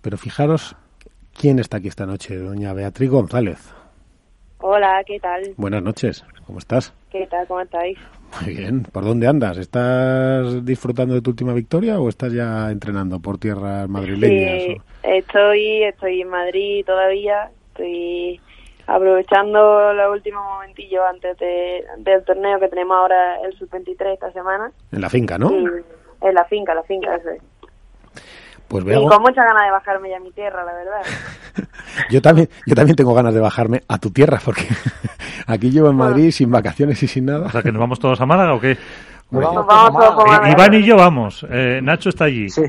Pero fijaros quién está aquí esta noche, doña Beatriz González. Hola, ¿qué tal? Buenas noches, ¿cómo estás? ¿Qué tal? ¿Cómo estáis? Muy bien, ¿por dónde andas? ¿Estás disfrutando de tu última victoria o estás ya entrenando por tierras madrileñas? Sí, estoy, estoy en Madrid todavía, estoy aprovechando los últimos momentillos antes de, del torneo que tenemos ahora el sub-23 esta semana. En la finca, ¿no? Y en la finca, la finca, eso es. Pues Y veo. con mucha ganas de bajarme ya a mi tierra, la verdad. Yo también, yo también tengo ganas de bajarme a tu tierra porque aquí llevo en Madrid sin vacaciones y sin nada. O sea, que nos vamos todos a Málaga o qué? Nos Vamos vamos todos a todos Málaga. con I- Iván y yo vamos. Eh, Nacho está allí. Sí.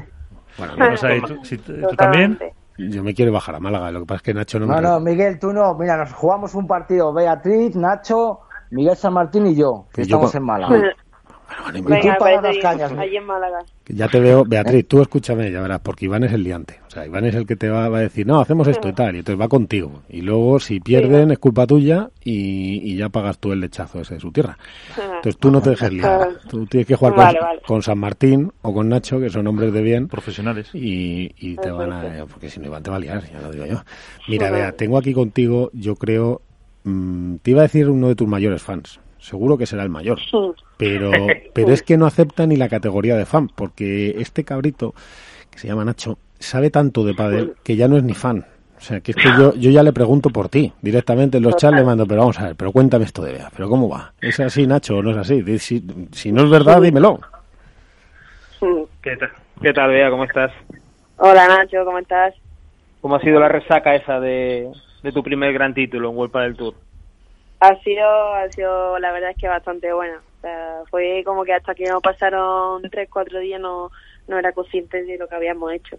Bueno, O sea, ¿y tú, si- ¿tú también? Yo me quiero bajar a Málaga, lo que pasa es que Nacho no me... No, no, Miguel, tú no. Mira, nos jugamos un partido. Beatriz, Nacho, Miguel San Martín y yo, que Y yo estamos con- en Málaga. Bueno. Venga. Para cañas, ¿no? Allí en Málaga. Que Ya te veo, Beatriz, tú escúchame, ya verás, porque Iván es el liante. O sea, Iván es el que te va, va a decir, no, hacemos esto y tal, y entonces va contigo. Y luego, si pierden, es culpa tuya y, y ya pagas tú el lechazo ese de su tierra. Entonces tú no te dejes liar. Tú tienes que jugar Vale, con, vale. con San Martín o con Nacho, que son hombres de bien, Profesionales. y, y te van a... Porque si no, Iván te va a liar, ya lo digo yo. Mira, Bea, tengo aquí contigo, yo creo, mm, te iba a decir uno de tus mayores fans. Seguro que será el mayor. Pero, pero es que no acepta ni la categoría de fan, porque este cabrito, que se llama Nacho, sabe tanto de pádel que ya no es ni fan. O sea, que es que yo, yo ya le pregunto por ti, directamente en los chats le mando, pero vamos a ver, pero cuéntame esto de Bea, pero ¿cómo va? ¿Es así, Nacho, o no es así? Si, si no es verdad, dímelo. ¿Qué tal? ¿Qué tal, Bea? ¿Cómo estás? Hola Nacho, ¿cómo estás? ¿Cómo ha sido la resaca esa de, de tu primer gran título en Vuelta del Tour? Ha sido, ha sido, la verdad es que bastante buena. O sea, fue como que hasta que no pasaron tres, cuatro días no, no era consciente de lo que habíamos hecho.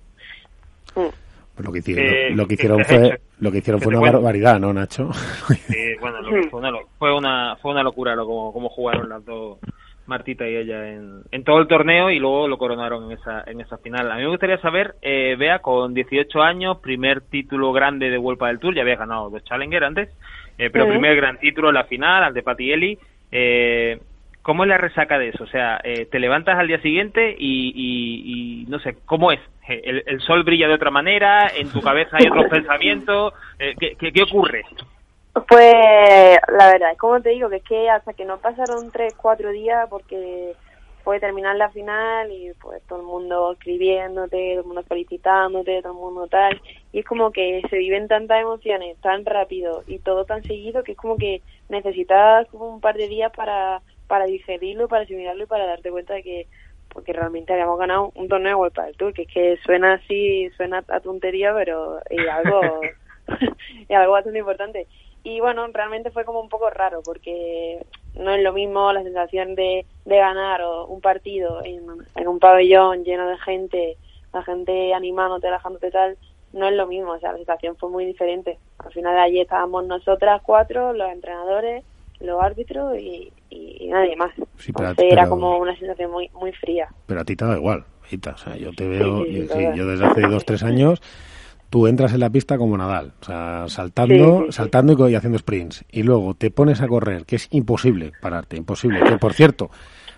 Mm. Pues lo que hicieron, Eh, lo que ¿qué hicieron te has fue, hecho? lo que hicieron ¿Qué fue te una cuento? barbaridad, ¿no, Nacho? Sí, bueno, lo que fue, una, fue, una, fue una locura lo, como, como jugaron las dos, Martita y ella, en, en todo el torneo y luego lo coronaron en esa, en esa final. A mí me gustaría saber, eh, Bea, con 18 años, primer título grande de Vuelta del Tour, ya habías ganado dos Challenger antes, eh, pero primer gran título en la final, ante Patielli. Eh, ¿Cómo es la resaca de eso? O sea, eh, te levantas al día siguiente y, y- y no sé, ¿cómo es? Eh, ¿El, el sol brilla de otra manera? ¿En tu cabeza hay otros pensamientos? Eh, ¿qué, qué, qué ocurre? Pues la verdad, es como te digo, que es que hasta que no pasaron tres, cuatro días, porque fue terminar la final y pues todo el mundo escribiéndote, todo el mundo felicitándote, todo el mundo tal, y es como que se viven tantas emociones tan rápido y todo tan seguido que es como que necesitas como un par de días para, para digerirlo, para asimilarlo y para darte cuenta de que porque realmente habíamos ganado un torneo de Vuelta del Tour, que es que suena así, suena a tontería, pero es algo, es algo bastante importante. Y bueno, realmente fue como un poco raro, porque no es lo mismo la sensación de, de ganar o un partido en, en un pabellón lleno de gente, la gente animándote, relajándote tal, no es lo mismo, o sea, la sensación fue muy diferente. Al final de allí estábamos nosotras cuatro, los entrenadores, los árbitros y nadie más. Sí, pero- Entonces era como una sensación muy muy fría. Pero a ti te da igual, Hita. O sea, yo te veo, Sí, sí, yo, desde hace dos, tres años, tú entras en la pista como Nadal, o sea, saltando, Sí, sí, sí. saltando y haciendo sprints. Y luego te pones a correr, que es imposible pararte, imposible. Que por cierto,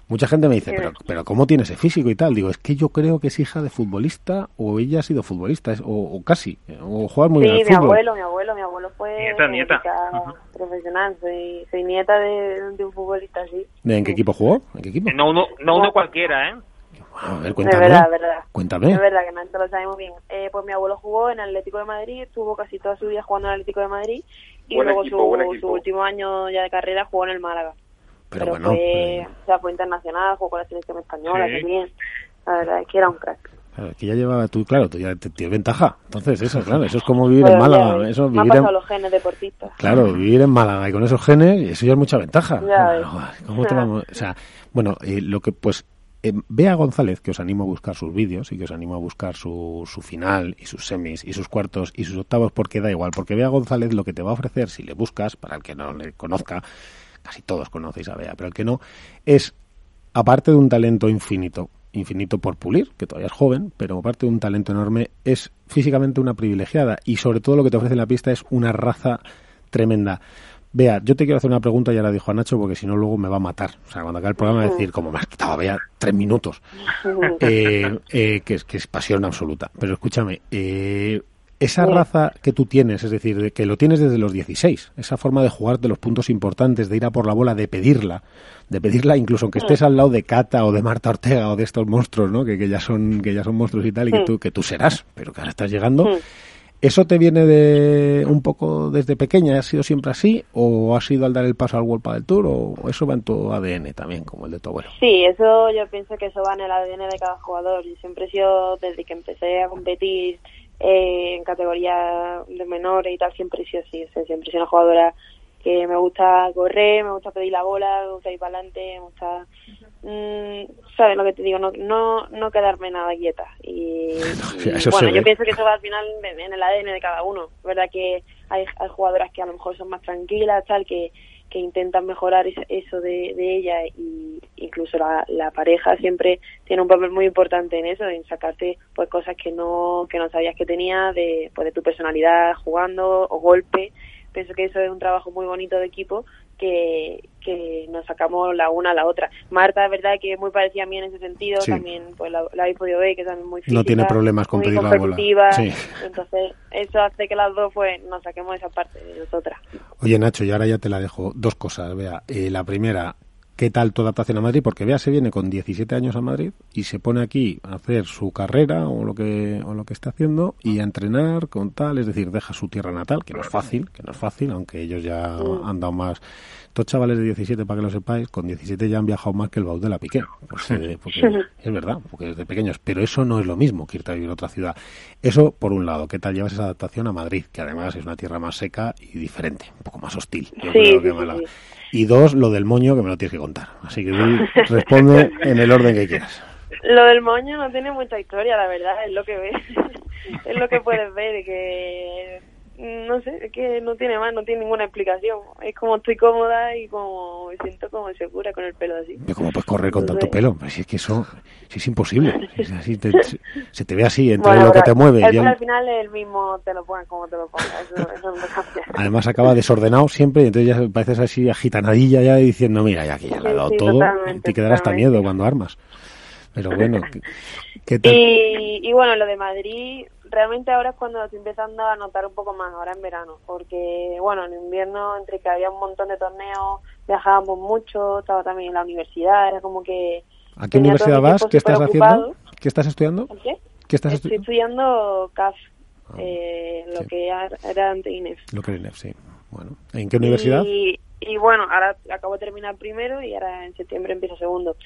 mucha gente me dice, Sí. pero, pero ¿cómo tiene ese físico y tal? Digo, es que yo creo que es hija de futbolista o ella ha sido futbolista, es- o, o casi, o juega muy bien Sí, al mi fútbol. abuelo, mi abuelo, mi abuelo fue Nieta, nieta. profesional, soy, soy nieta de, de un futbolista así. ¿En qué equipo jugó? ¿En qué equipo? No uno, no uno cualquiera, ¿eh? A ver, Es cuéntame. verdad, es verdad. Cuéntame. Es verdad que no lo sabemos bien. Eh, pues mi abuelo jugó en el Atlético de Madrid, estuvo casi toda su vida jugando en el Atlético de Madrid y Buen luego equipo, su, buen su último año ya de carrera jugó en el Málaga. Pero, Pero, bueno, fue, eh, o sea, fue internacional, jugó con la selección española Sí. también. La verdad es que era un crack. claro, que ya llevaba tú, claro, tú ya tienes ventaja. Entonces, eso, claro, eso es como vivir Pero en ya Málaga. ves, Eso, me han vivir en, pasado los genes deportistas. Claro, vivir en Málaga y con esos genes, eso ya es mucha ventaja. Ya. Joder, ¿Cómo te vamos? O sea, bueno, eh, lo que pues eh, Bea González, que os animo a buscar sus vídeos y que os animo a buscar su, su final y sus semis y sus cuartos y sus octavos, porque da igual, porque Bea González lo que te va a ofrecer, si le buscas, para el que no le conozca, casi todos conocéis a Bea, pero el que no, es, aparte de un talento infinito, infinito por pulir, que todavía es joven, pero aparte de un talento enorme, es físicamente una privilegiada y sobre todo lo que te ofrece en la pista es una raza tremenda. Vea, yo te quiero hacer una pregunta, ya la dijo a Nacho, porque si no luego me va a matar. O sea, cuando acabe el programa va a decir, como me has quitado, vea, tres minutos. Eh, eh, que, es, que es pasión absoluta. Pero escúchame, eh, esa raza que tú tienes, es decir, de que lo tienes desde los 16, esa forma de jugar de los puntos importantes, de ir a por la bola, de pedirla, de pedirla incluso aunque estés al lado de Cata o de Marta Ortega o de estos monstruos, ¿no? Que, que ya son que ya son monstruos y tal y que tú que tú serás, pero que ahora estás llegando. ¿Eso te viene de un poco desde pequeña? ¿Ha sido siempre así? ¿O has ido al dar el paso al World del Tour? ¿O eso va en tu ADN también, como el de tu abuelo? Sí, eso yo pienso que eso va en el ADN de cada jugador. Yo siempre he sido, desde que empecé a competir eh, en categoría de menores y tal, siempre así. O sea, siempre sido una jugadora que me gusta correr, me gusta pedir la bola, me gusta ir para adelante, me gusta... Mm, ¿Sabes lo que te digo? No, no, no quedarme nada quieta. Y, bueno, yo pienso que eso va al final en el ADN de cada uno. Es verdad que hay, hay jugadoras que a lo mejor son más tranquilas, tal, que, que intentan mejorar eso de, de ella y incluso la, la, pareja siempre tiene un papel muy importante en eso, en sacarte pues cosas que no que no sabías que tenía de pues de tu personalidad jugando o golpe pienso que eso es un trabajo muy bonito de equipo que, que nos sacamos la una a la otra. Marta, es verdad que es muy parecida a mí en ese sentido, también pues la, la, habéis podido ver, que es muy física, No tiene problemas con pedir la bola. Entonces, eso hace que las dos pues nos saquemos esa parte de nosotras. Oye, Nacho, y ahora ya te la dejo. Dos cosas, vea. Eh, la primera, qué tal tu adaptación a Madrid, porque Bea se viene con 17 años a Madrid y se pone aquí a hacer su carrera o lo que o lo que está haciendo y a entrenar con tal, es decir, deja su tierra natal, que no es fácil, que no es fácil, aunque ellos ya han dado más. Estos chavales de 17, para que lo sepáis, con 17 ya han viajado más que el baúl de la Piqué, pues, eh, porque es verdad, porque desde pequeños, pero eso no es lo mismo que irte a vivir a otra ciudad. Eso por un lado, ¿qué tal llevas esa adaptación a Madrid, que además es una tierra más seca y diferente, un poco más hostil? Yo creo que y dos, lo del moño que me lo tienes que contar. Así que responde en el orden que quieras. Lo del moño no tiene mucha historia, la verdad, es lo que ves, es lo que puedes ver, que no sé, es que no tiene más, no tiene ninguna explicación. Es como estoy cómoda y como me siento como segura con el pelo así. ¿Cómo puedes correr con tanto pelo? Si es que eso si es imposible. así, se te ve así entre lo que te mueve. El, al final el mismo te lo pones como te lo pongas. Eso, eso no cambia. Además acaba desordenado siempre y entonces ya pareces así agitanadilla ya diciendo, mira, ya aquí ya le he dado todo. te quedará hasta miedo cuando armas. Pero bueno, ¿qué, tal? Y, y bueno, lo de Madrid realmente ahora es cuando estoy empezando a notar un poco más, ahora en verano, porque bueno, en invierno entre que había un montón de torneos, viajábamos mucho, estaba también en la universidad, era como que... ¿A qué universidad vas? ¿Qué estás haciendo? ¿Qué estás estudiando? ¿Qué? ¿Qué estás Estoy estudiando CAF, ah, eh, lo que era antes INEF. Lo que era INEF, sí. Bueno, ¿en qué universidad? Y, y bueno, ahora acabo de terminar primero y ahora en septiembre empiezo segundo.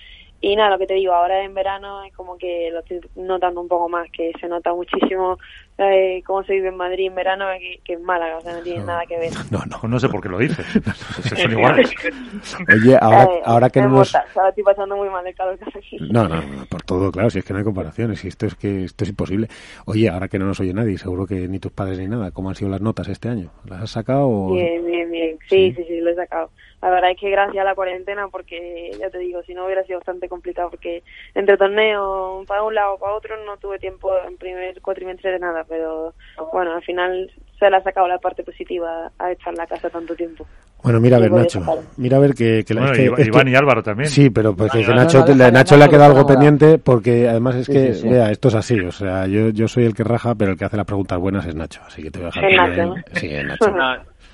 Y nada, lo que te digo, ahora en verano es como que lo estoy notando un poco más, que se nota muchísimo eh, cómo se vive en Madrid en verano que, en Málaga, o sea, no tiene nada que ver. No, no, no sé por qué lo dices, son iguales. Oye, ahora, eh, ahora que no nos... estoy pasando muy mal el calor que aquí. No, no, por todo, claro, si es que no hay comparaciones, y esto es que esto es imposible. Oye, ahora que no nos oye nadie, seguro que ni tus padres ni nada, ¿cómo han sido las notas este año? ¿Las has sacado? Bien, bien, bien, sí, sí, sí, lo he sacado la verdad es que gracias a la cuarentena, porque ya te digo, si no hubiera sido bastante complicado, porque entre torneos, para un lado o para otro, no tuve tiempo en primer cuatrimestre de nada, pero bueno, al final se le ha sacado la parte positiva a estar en la casa tanto tiempo. Bueno, mira a ver, Nacho. Mira a ver que... que, bueno, Iván y Álvaro también. Sí, pero pues que Nacho, Nacho le ha quedado algo pendiente porque además es que, vea, esto es así. O sea, yo, yo soy el que raja, pero el que hace las preguntas buenas es Nacho. Así que te voy a dejar... que, Nacho, Sí, Nacho.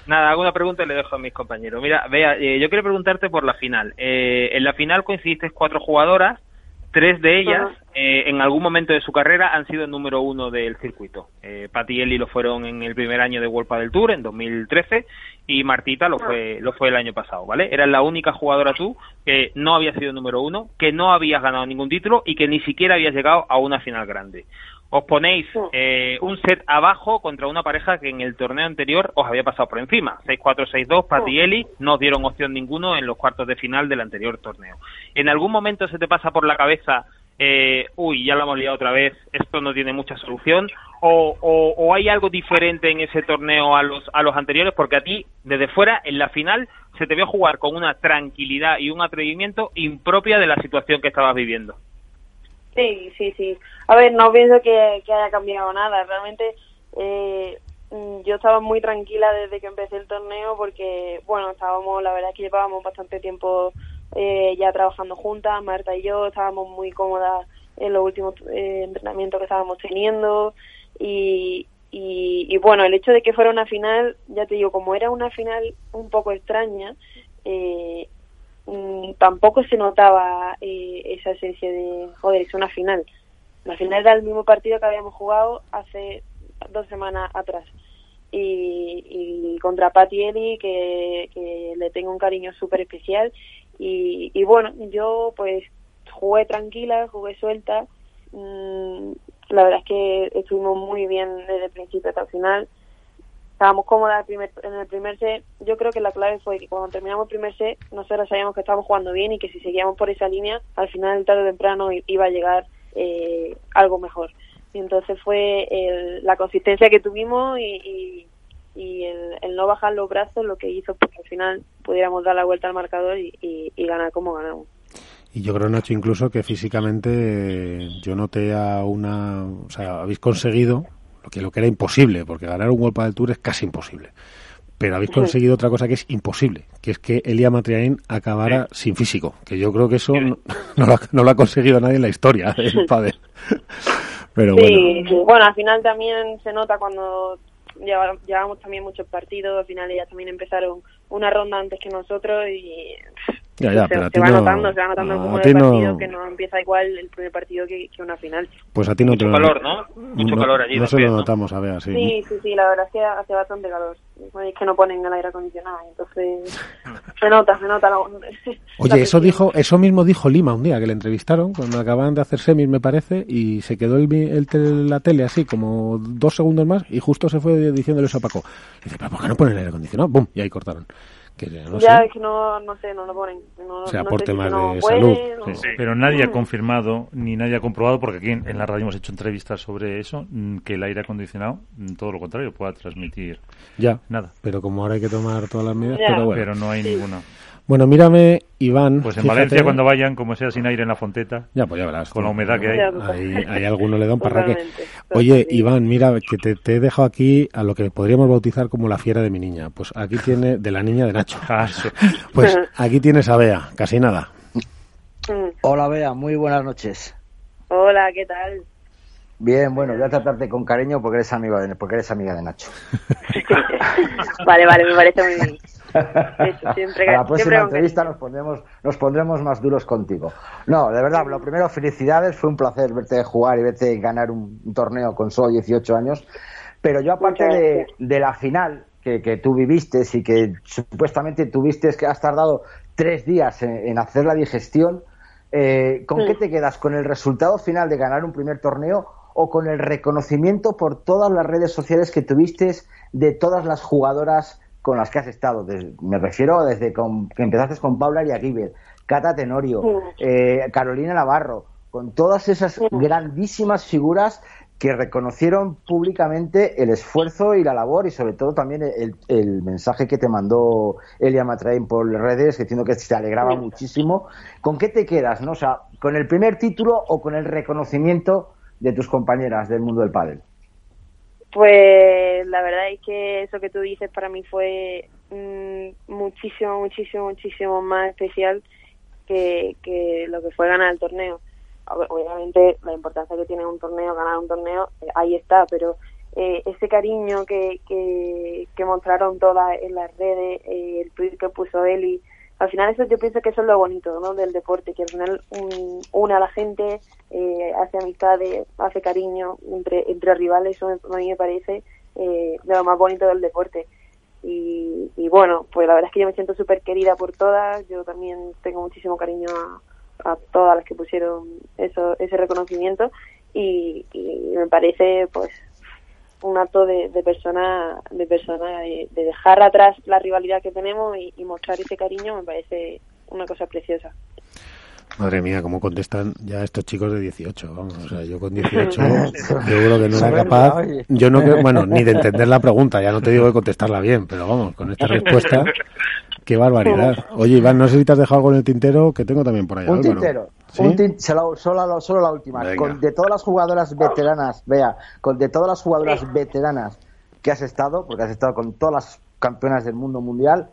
Nada, hago una pregunta y le dejo a mis compañeros. Mira, vea, eh, yo quiero preguntarte por la final. Eh, en la final coincidiste cuatro jugadoras, tres de ellas eh, en algún momento de su carrera han sido el número uno del circuito. Eh, Patti y Eli lo fueron en el primer año de World del Tour, en 2013, y Martita lo fue, lo fue el año pasado, ¿vale? Eras la única jugadora tú que no había sido número uno, que no habías ganado ningún título y que ni siquiera habías llegado a una final grande os ponéis eh, un set abajo contra una pareja que en el torneo anterior os había pasado por encima. 6-4, 6-2, Pat y Eli no os dieron opción ninguno en los cuartos de final del anterior torneo. ¿En algún momento se te pasa por la cabeza, eh, uy, ya lo hemos liado otra vez, esto no tiene mucha solución? O, o, hay algo diferente en ese torneo a los, a los anteriores? Porque a ti, desde fuera, en la final, se te vio jugar con una tranquilidad y un atrevimiento impropia de la situación que estabas viviendo. Sí, sí, sí. A ver, no pienso que, haya cambiado nada. Realmente, eh, mm, yo estaba muy tranquila desde que empecé el torneo porque, bueno, estábamos, la verdad es que llevábamos bastante tiempo eh, ya trabajando juntas, Marta y yo, estábamos muy cómodas en los últimos eh, entrenamientos que estábamos teniendo y, y, bueno, el hecho de que fuera una final, ya te digo, como era una final un poco extraña, eh, mm, tampoco se notaba eh, esa esencia de, joder, es una final. La final era el mismo partido que habíamos jugado hace dos semanas atrás. Y, y contra Patti Eli, que, le tengo un cariño súper especial. Y, y bueno, yo pues jugué tranquila, jugué suelta. Mm, la verdad es que estuvimos muy bien desde el principio hasta el final. Estábamos cómodas en el primer set. Yo creo que la clave fue que cuando terminamos el primer set, nosotros sabíamos que estábamos jugando bien y que si seguíamos por esa línea, al final, tarde o temprano, iba a llegar eh, algo mejor. Y entonces fue la consistencia que tuvimos y, y, el, no bajar los brazos lo que hizo que al final pudiéramos dar la vuelta al marcador y, y ganar como ganamos. Y yo creo, Nacho, incluso que físicamente yo noté a una... O sea, habéis conseguido lo que, lo que era imposible, porque ganar un World del Tour es casi imposible. Pero habéis conseguido otra cosa que es imposible, que es que Elia Matriain acabara sin físico, que yo creo que eso no, lo, ha, conseguido nadie en la historia del padre. Pero bueno. bueno, al final también se nota cuando llevamos también muchos partidos, al final ellas también empezaron una ronda antes que nosotros y ya, ya, pero se, va notando, se va notando como el partido que no empieza igual el primer partido que, que una final. Pues a ti no Mucho te calor, ¿no? Mucho calor allí. No se lo notamos, a ver, sí. Sí, sí, sí, la verdad es que hace bastante calor. Es que no ponen el aire acondicionado, entonces se nota, se nota. La, Oye, eso dijo, eso mismo dijo Lima un día, que le entrevistaron cuando acababan de hacer semis, me parece, y se quedó el, el, la tele así como dos segundos más y justo se fue diciéndole eso a Paco. Dice, ¿pero por qué no ponen el aire acondicionado? ¡Bum! Y ahí cortaron ya es que no, no sé, no lo ponen. No, o sea, por temas de salud. Pero nadie ha confirmado ni nadie ha comprobado, porque aquí en, la radio hemos hecho entrevistas sobre eso, que el aire acondicionado, todo lo contrario, pueda transmitir ya, nada. Pero como ahora hay que tomar todas las medidas, pero, no hay ninguna. Bueno, mírame, Iván. Pues en Valencia, cuando vayan, como sea sin aire en la fonteta. Ya, pues ya verás. Con la humedad que hay. Ahí, hay alguno le da un parraque. Oye, Iván, mira, que te, he dejado aquí a lo que podríamos bautizar como la fiera de mi niña. Pues aquí tiene, de la niña de Nacho. Ah, pues aquí tienes a Bea, casi nada. Hola, Bea, muy buenas noches. Hola, ¿qué tal? Bien, bueno, voy a tratarte con cariño porque eres amiga de, porque eres amiga de Nacho. vale, vale, me parece muy bien. a la próxima entrevista nos pondremos, nos pondremos más duros contigo. No, de verdad, lo primero, felicidades, fue un placer verte jugar y verte ganar un, torneo con solo 18 años. Pero yo, aparte de, la final que, tú viviste y que supuestamente tuviste que has tardado tres días en, hacer la digestión, eh, ¿con qué te quedas? ¿Con el resultado final de ganar un primer torneo o con el reconocimiento por todas las redes sociales que tuviste de todas las jugadoras con las que has estado. me refiero desde que empezaste con Paula Yaguibel, Cata Tenorio, eh, Carolina Navarro, con todas esas grandísimas figuras que reconocieron públicamente el esfuerzo y la labor y sobre todo también el, mensaje que te mandó Elia Matrain por redes, que entiendo que se alegraba muchísimo. ¿Con qué te quedas? No? O sea, ¿con el primer título o con el reconocimiento de tus compañeras del mundo del pádel? Pues la verdad es que eso que tú dices para mí fue mm, muchísimo, muchísimo, muchísimo más especial que, que lo que fue ganar el torneo. Obviamente la importancia que tiene un torneo, ganar un torneo, eh, ahí está, pero eh, ese cariño que, que, que, mostraron todas en las redes, eh, el tweet que puso Eli, al final eso yo pienso que eso es lo bonito ¿no? del deporte, que al final une a la gente, eh, hace amistades, hace cariño entre, entre rivales, eso a mí me parece eh, de lo más bonito del deporte. Y, y, bueno, pues la verdad es que yo me siento súper querida por todas, yo también tengo muchísimo cariño a, todas las que pusieron eso, ese reconocimiento y me parece pues un acto de, de persona, de, persona de, dejar atrás la rivalidad que tenemos y, mostrar ese cariño me parece una cosa preciosa. Madre mía, cómo contestan ya estos chicos de 18. Vamos, o sea, yo con 18 seguro que no era capaz. Yo no bueno, ni de entender la pregunta, ya no te digo de contestarla bien, pero vamos, con esta respuesta, qué barbaridad. Oye, Iván, no sé si te has dejado algo en el tintero, que tengo también por allá. Un tintero solo, la última. Con, de todas las jugadoras veteranas, vea, con de todas las jugadoras veteranas que has estado, porque has estado con todas las campeonas del mundo mundial,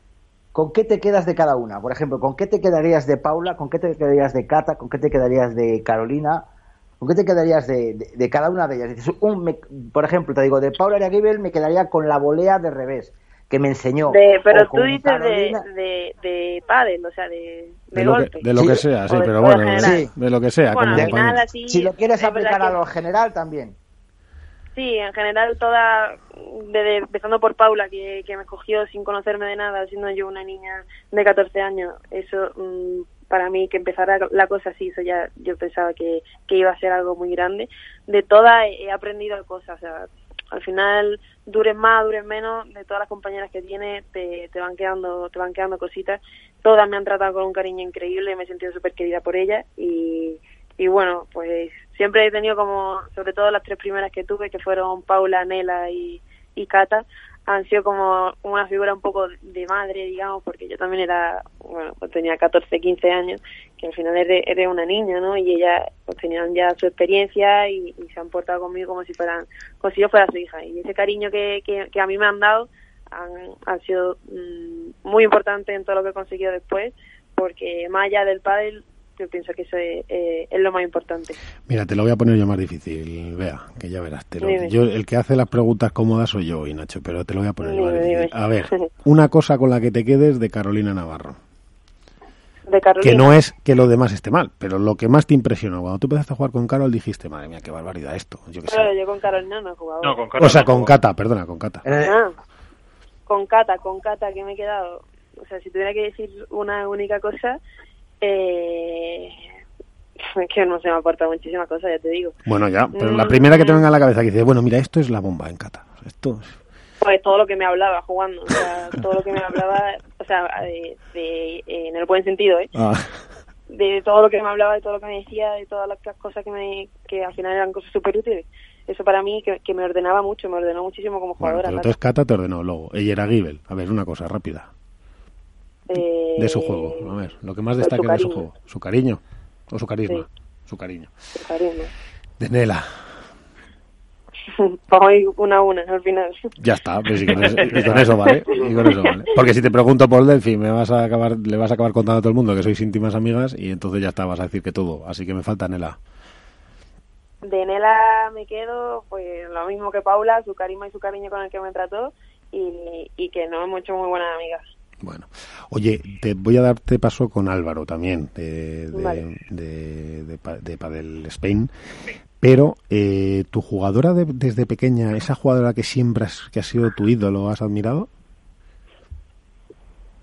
¿con qué te quedas de cada una? Por ejemplo, ¿con qué te quedarías de Paula? ¿Con qué te quedarías de Cata? ¿Con qué te quedarías de Carolina? ¿Con qué te quedarías de, cada una de ellas? por ejemplo, te digo, de Paula Ariagibel me quedaría con la volea de revés, que me enseñó. pero tú dices de, de, pádel, o sea, de, de, lo Que, de lo que sea, sí, pero bueno, de, lo que sea. si lo quieres aplicar a lo general, también. Sí, en general toda, desde, empezando por Paula, que, que me cogió sin conocerme de nada, siendo yo una niña de 14 años, eso... Mm, para mí que empezara la cosa así, eso ya yo pensaba que, que iba a ser algo muy grande. De todas he aprendido cosas, o sea, al final duren más, duren menos, de todas las compañeras que tiene te, te van quedando te van quedando cositas. Todas me han tratado con un cariño increíble, me he sentido súper querida por ellas y, y bueno, pues siempre he tenido como, sobre todo las tres primeras que tuve, que fueron Paula, Nela y, y Cata, han sido como una figura un poco de madre, digamos, porque yo también era, bueno, pues tenía 14, 15 años, que al final eres, una niña, ¿no? Y ella pues tenían ya su experiencia y, se han portado conmigo como si fueran, como si yo fuera su hija. Y ese cariño que, que, a mí me han dado han, han sido mm, muy importante en todo lo que he conseguido después, porque más allá del pádel yo pienso que eso eh, es, lo más importante. Mira, te lo voy a poner yo más difícil, vea, que ya verás. yo, el que hace las preguntas cómodas soy yo, y Nacho, pero te lo voy a poner más difícil. A ver, una cosa con la que te quedes de Carolina Navarro. De Carolina. Que no es que lo demás esté mal, pero lo que más te impresionó, cuando tú empezaste a jugar con Carol dijiste, madre mía, qué barbaridad esto. Yo, claro, yo con Carolina no he jugado. No, con o sea, con Cata, perdona, con Cata. Ah, con Cata, con Cata, que me he quedado. O sea, si tuviera que decir una única cosa, eh, que no se me aporta muchísimas cosas, ya te digo. Bueno, ya, pero la primera que te venga a la cabeza que dice, bueno, mira, esto es la bomba en Cata. Esto Pues todo lo que me hablaba jugando, o sea, todo lo que me hablaba, o sea, de, eh, en el buen sentido, ¿eh? Ah. De todo lo que me hablaba, de todo lo que me decía, de todas las cosas que, me, que al final eran cosas súper útiles. Eso para mí que, me ordenaba mucho, me ordenó muchísimo como jugadora. Bueno, entonces Cata te ordenó luego. Ella era Gibel. A ver, una cosa rápida de su juego. A ver, lo que más destaca de su juego. Su cariño. O su carisma. Su cariño. Su cariño. De Nela. Hoy una a una al final. Ya está, pues y con, eso, vale. Y con eso vale. Porque si te pregunto por Delphi, me vas a acabar, le vas a acabar contando a todo el mundo que sois íntimas amigas y entonces ya está, vas a decir que todo. Así que me falta Nela. De Nela me quedo, pues lo mismo que Paula, su carisma y su cariño con el que me trató y, y que no hemos hecho muy buenas amigas. Bueno, oye, te voy a darte paso con Álvaro también, de, de, de, Padel Spain. Pero eh, tu jugadora desde pequeña, esa jugadora que siempre has, que ha sido tu ídolo, ¿has admirado?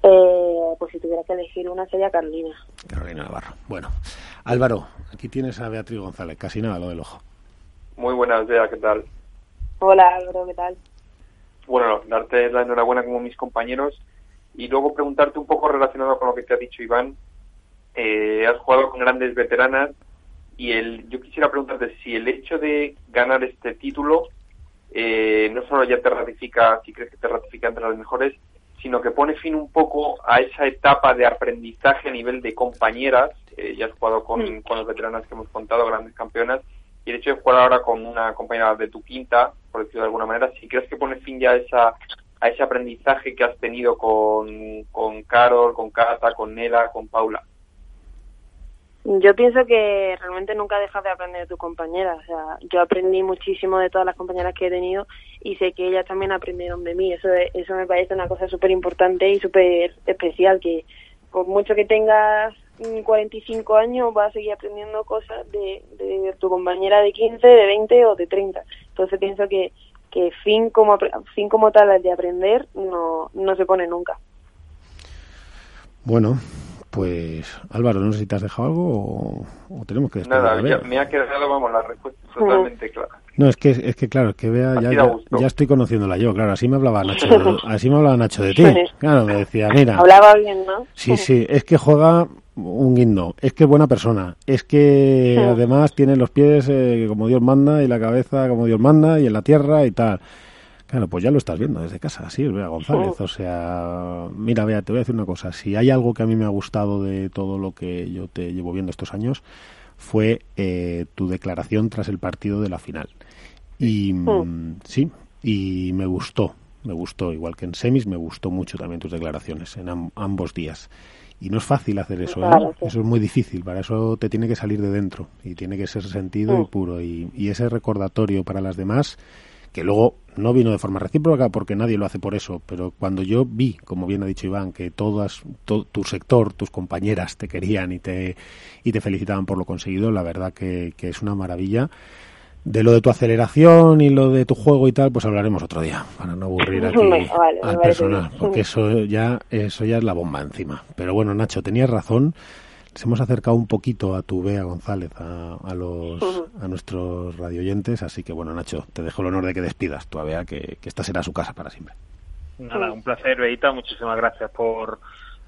Eh, pues si tuviera que elegir una sería Carolina. Carolina Navarro. Bueno, Álvaro, aquí tienes a Beatriz González, casi nada lo del ojo. Muy buenas, Bea, ¿qué tal? Hola, Álvaro, ¿qué tal? Bueno, darte la enhorabuena como mis compañeros y luego preguntarte un poco relacionado con lo que te ha dicho Iván. Eh, has jugado con grandes veteranas y el, yo quisiera preguntarte si el hecho de ganar este título eh, no solo ya te ratifica, si crees que te ratifica entre las mejores, sino que pone fin un poco a esa etapa de aprendizaje a nivel de compañeras. Eh, ya has jugado con, con las veteranas que hemos contado, grandes campeonas, y el hecho de jugar ahora con una compañera de tu quinta, por decirlo de alguna manera, si crees que pone fin ya a esa ese aprendizaje que has tenido con, Carol, con Cata, con Nela, con Paula? Yo pienso que realmente nunca dejas de aprender de tus compañeras. O sea, yo aprendí muchísimo de todas las compañeras que he tenido y sé que ellas también aprendieron de mí. Eso, eso me parece una cosa súper importante y súper especial, que por mucho que tengas 45 años vas a seguir aprendiendo cosas de, de tu compañera de 15, de 20 o de 30. Entonces pienso que que fin como fin como tal de aprender no, no se pone nunca. Bueno, pues Álvaro, no sé si te has dejado algo o, tenemos que Nada, me ha quedado, vamos, la respuesta totalmente clara. No, es que, es que claro, es que vea, ya, ya, estoy conociéndola yo, claro, así me hablaba Nacho, así me hablaba Nacho de ti. Claro, me decía, mira. Hablaba bien, ¿no? Sí, sí, es que juega un guindo, es que es buena persona, es que además tiene los pies eh, como Dios manda y la cabeza como Dios manda y en la tierra y tal. Claro, pues ya lo estás viendo desde casa, así es, Bea González. O sea, mira, vea, te voy a decir una cosa. Si hay algo que a mí me ha gustado de todo lo que yo te llevo viendo estos años, fue eh, tu declaración tras el partido de la final. Y mm, sí, y me gustó, me gustó, igual que en semis, me gustó mucho también tus declaraciones en ambos días. Y no es fácil hacer eso, ¿eh? Eso es muy difícil, para eso te tiene que salir de dentro y tiene que ser sentido y mm. puro. Y, y, ese recordatorio para las demás, que luego no vino de forma recíproca porque nadie lo hace por eso, pero cuando yo vi, como bien ha dicho Iván, que todas, tu sector, tus compañeras te querían y te, y te felicitaban por lo conseguido, la verdad que, que es una maravilla. De lo de tu aceleración y lo de tu juego y tal, pues hablaremos otro día, para no aburrir aquí al personal, porque eso ya, eso ya es la bomba encima. Pero bueno, Nacho, tenías razón. Les hemos acercado un poquito a tu Bea González, a, los, a nuestros radioyentes, así que bueno, Nacho, te dejo el honor de que despidas tu Bea, que, que esta será su casa para siempre. Nada, un placer, Beita, muchísimas gracias por,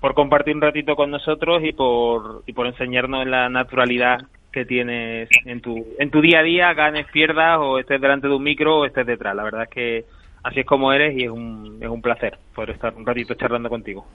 por compartir un ratito con nosotros y por, y por enseñarnos la naturalidad que tienes en tu, en tu día a día, ganes, pierdas o estés delante de un micro o estés detrás. La verdad es que así es como eres y es un, es un placer poder estar un ratito charlando contigo.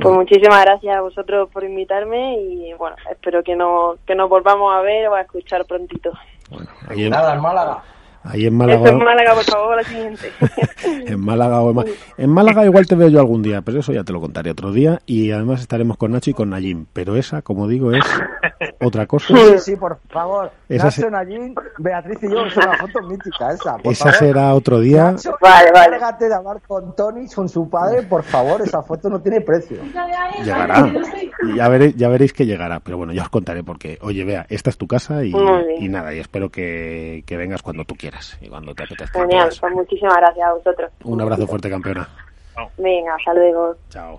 Pues muchísimas gracias a vosotros por invitarme y bueno, espero que, no, que nos volvamos a ver o a escuchar prontito. Bueno, Nada, en Málaga. Ahí en Málaga. en Málaga, por favor, la siguiente. en Málaga o en, en, Málaga igual te veo yo algún día, pero eso ya te lo contaré otro día. Y además estaremos con Nacho y con Nayim. Pero esa, como digo, es otra cosa. Sí, sí, por favor. Esa Nacho, se... Nayim, Beatriz y yo, es una foto mítica esa. esa será otro día. Nacho, vale, vale. de hablar con Tony, con su padre, por favor, esa foto no tiene precio. Llegará. Ya veréis, ya veréis que llegará. Pero bueno, ya os contaré porque, oye, vea, esta es tu casa y, y nada, y espero que, que vengas cuando tú quieras y cuando te apetezca. Genial, pues muchísimas gracias a vosotros. Un abrazo fuerte, campeona. Venga, hasta luego. Chao.